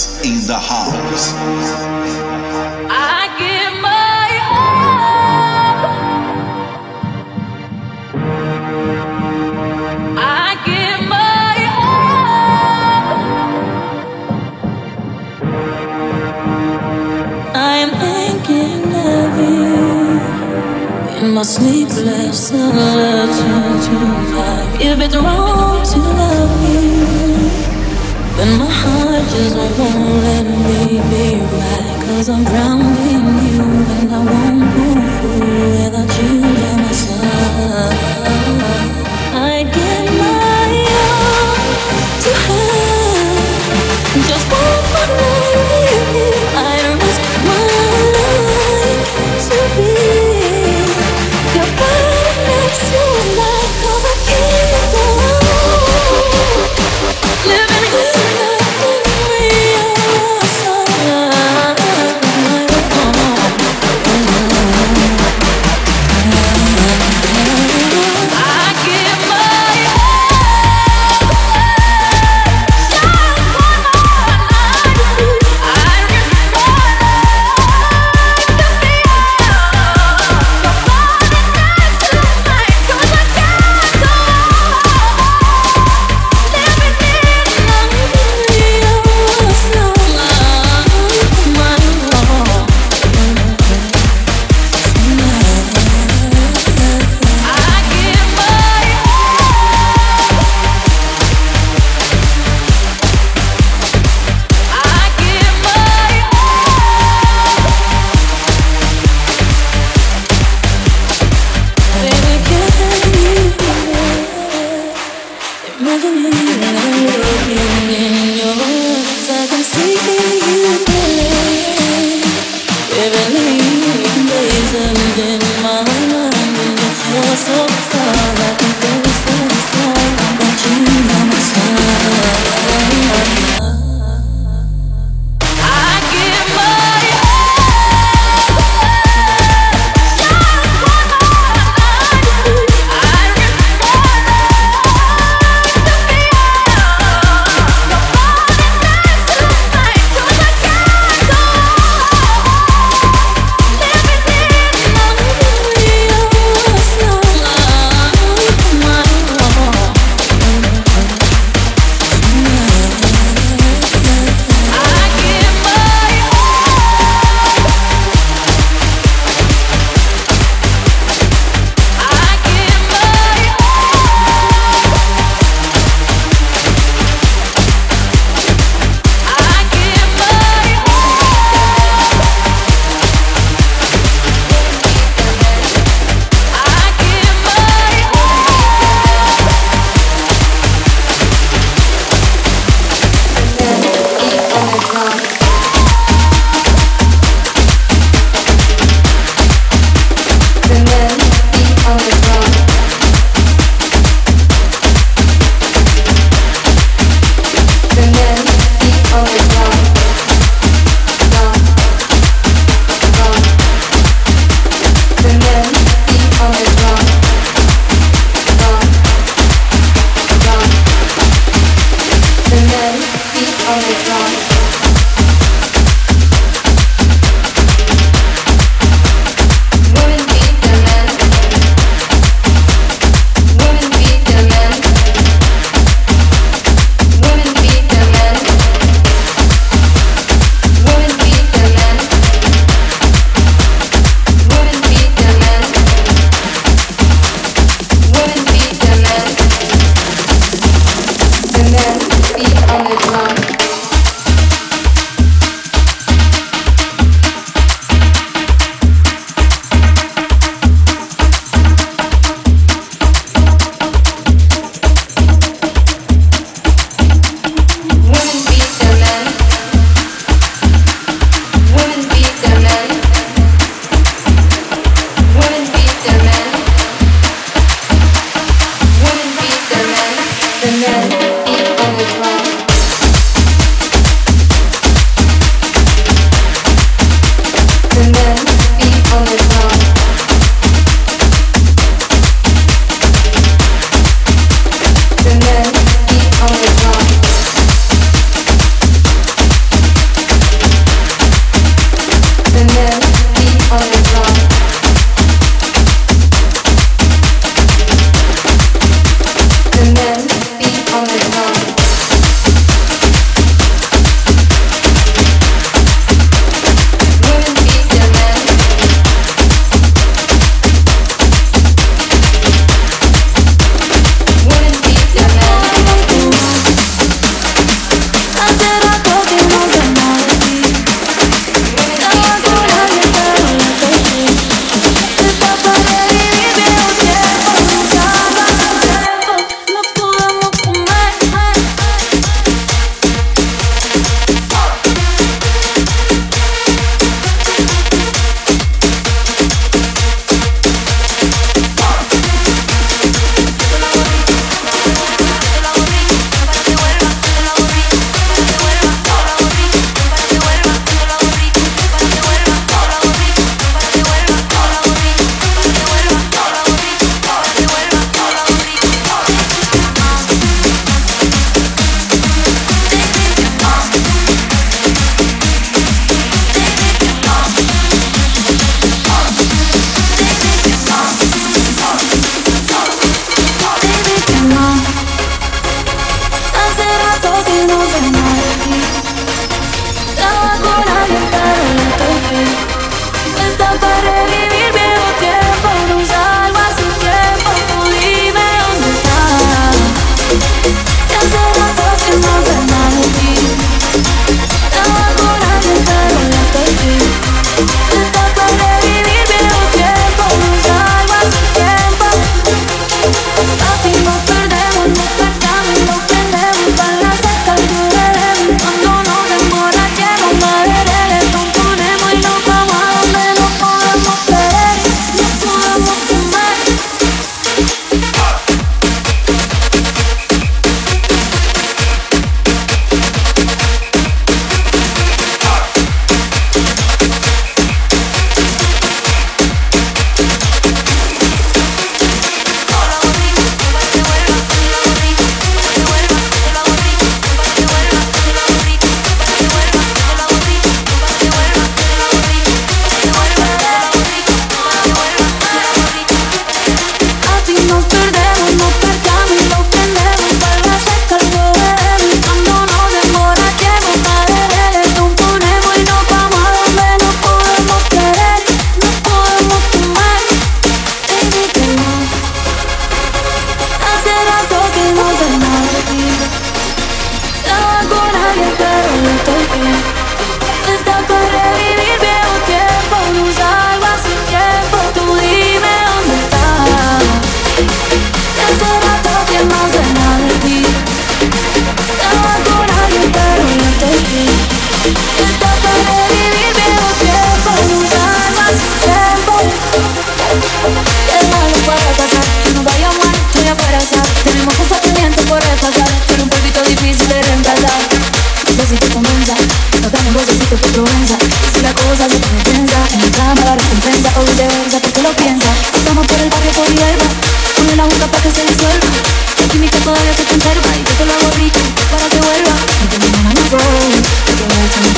In the house. I give my all. I give my all. I am thinking of you in my sleepless solitude. If it's wrong to love you. When my heart just won't let me be right Cause I'm drowning you and I won't move without you by my side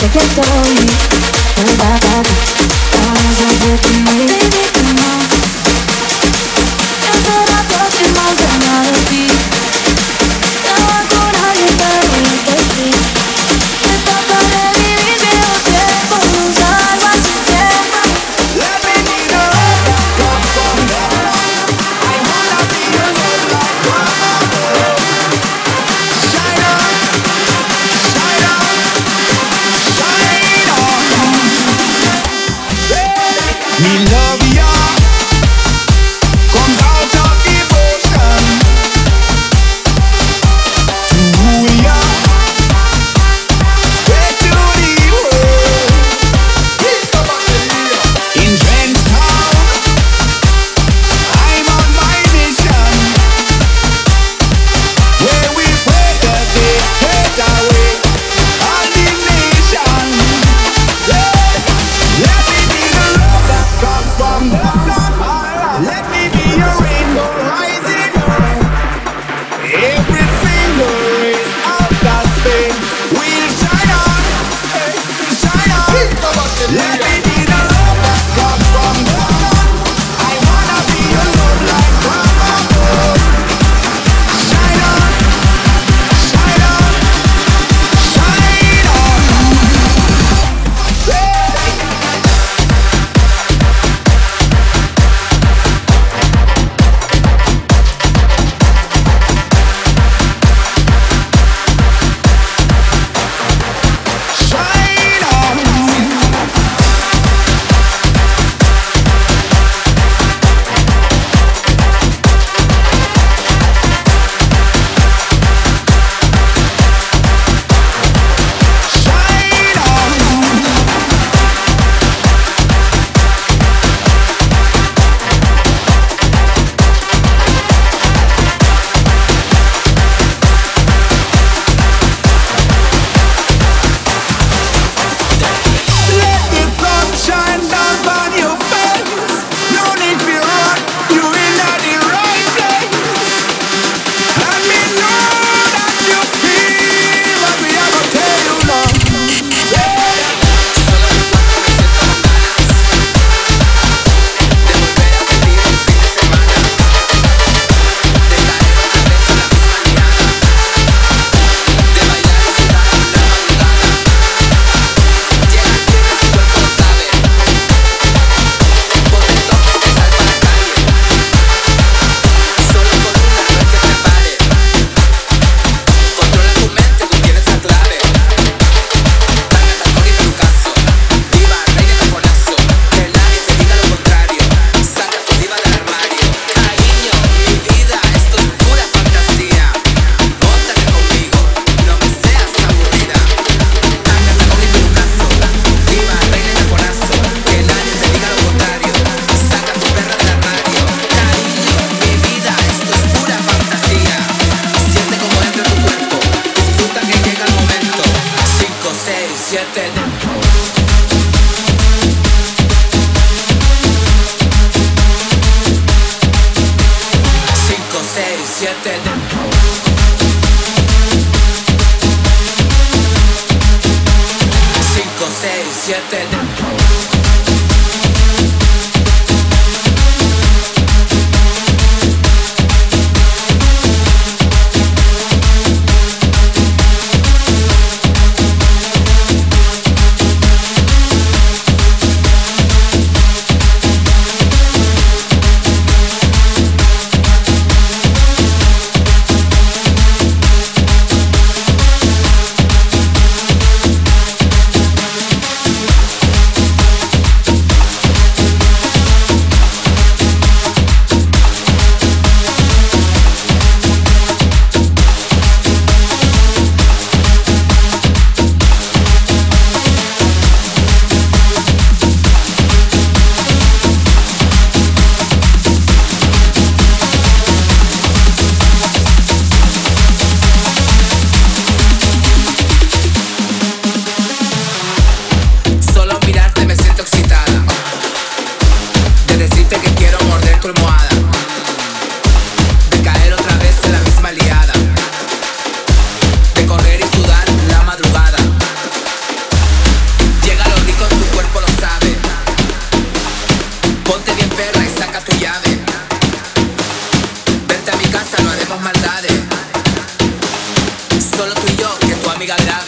Shine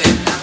Disfruta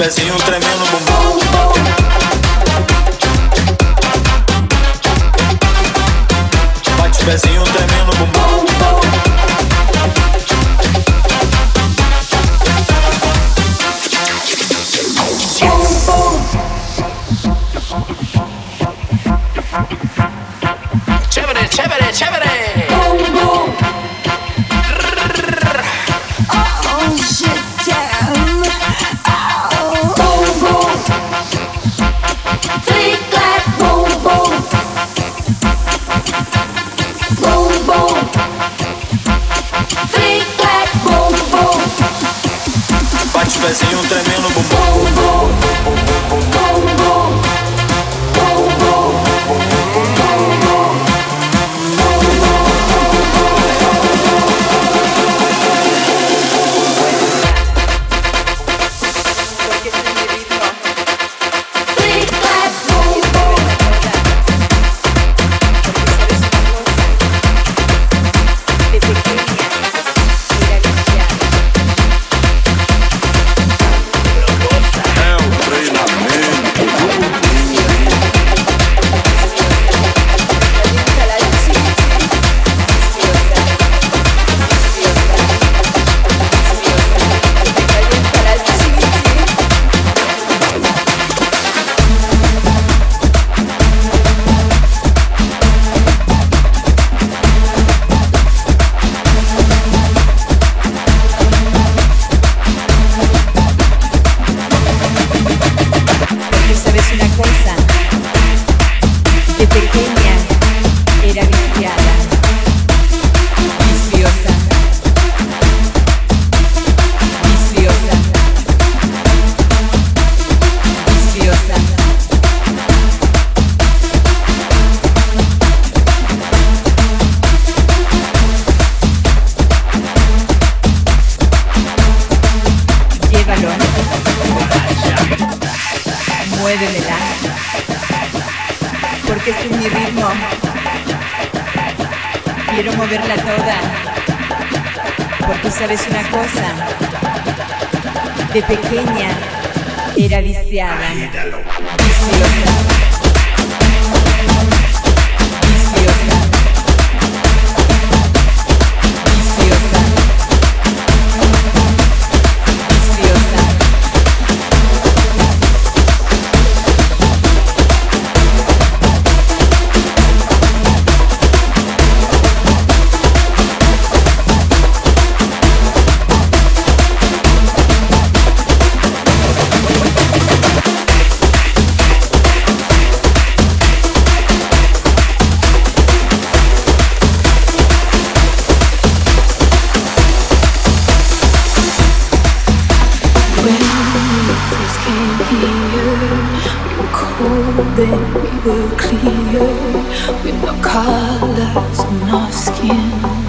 pezinho tremendo no bumbum. Bate o pezinho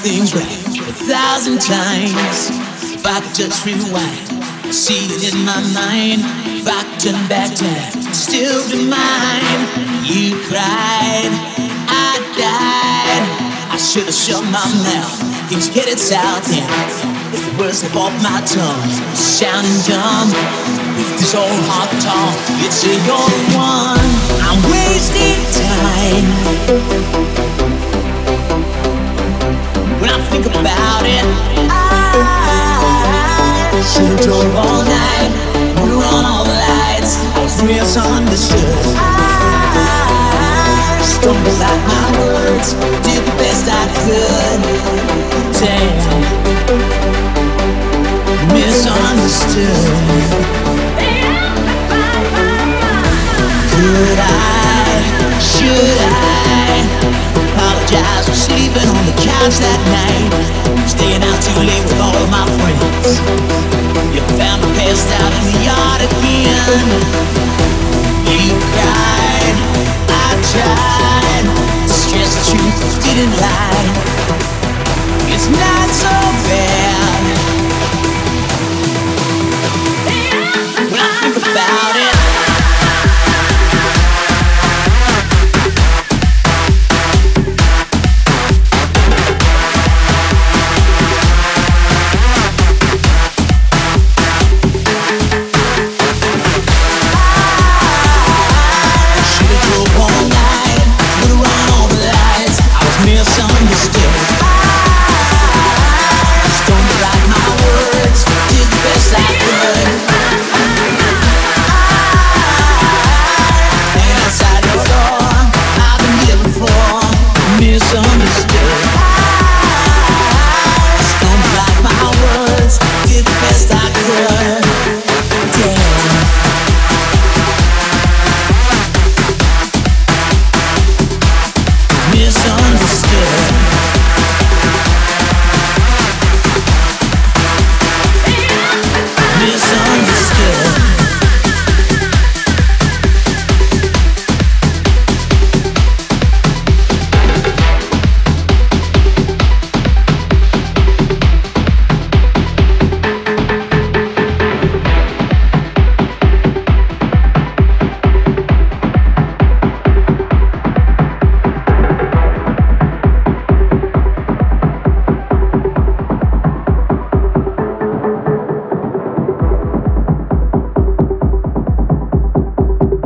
things right a thousand times? If I could just rewind, see it in my mind. If I could turn back time, still be mine. You cried, I died. I should have shut my mouth. Things headed south, yeah. If the words slip off my tongue, sounding dumb. If this old heart talk, it's a your one. I'm wasting time. When I think about it, I should have drove all night, blew on all the lights. I was misunderstood. I stumbled out my words, did the best I could. Damn, misunderstood. Could I, should I apologize for sleeping on the couch that night? Staying out too late with all of my friends. You found me passed out in the yard again. You cried, I tried stress the truth, didn't lie. It's not so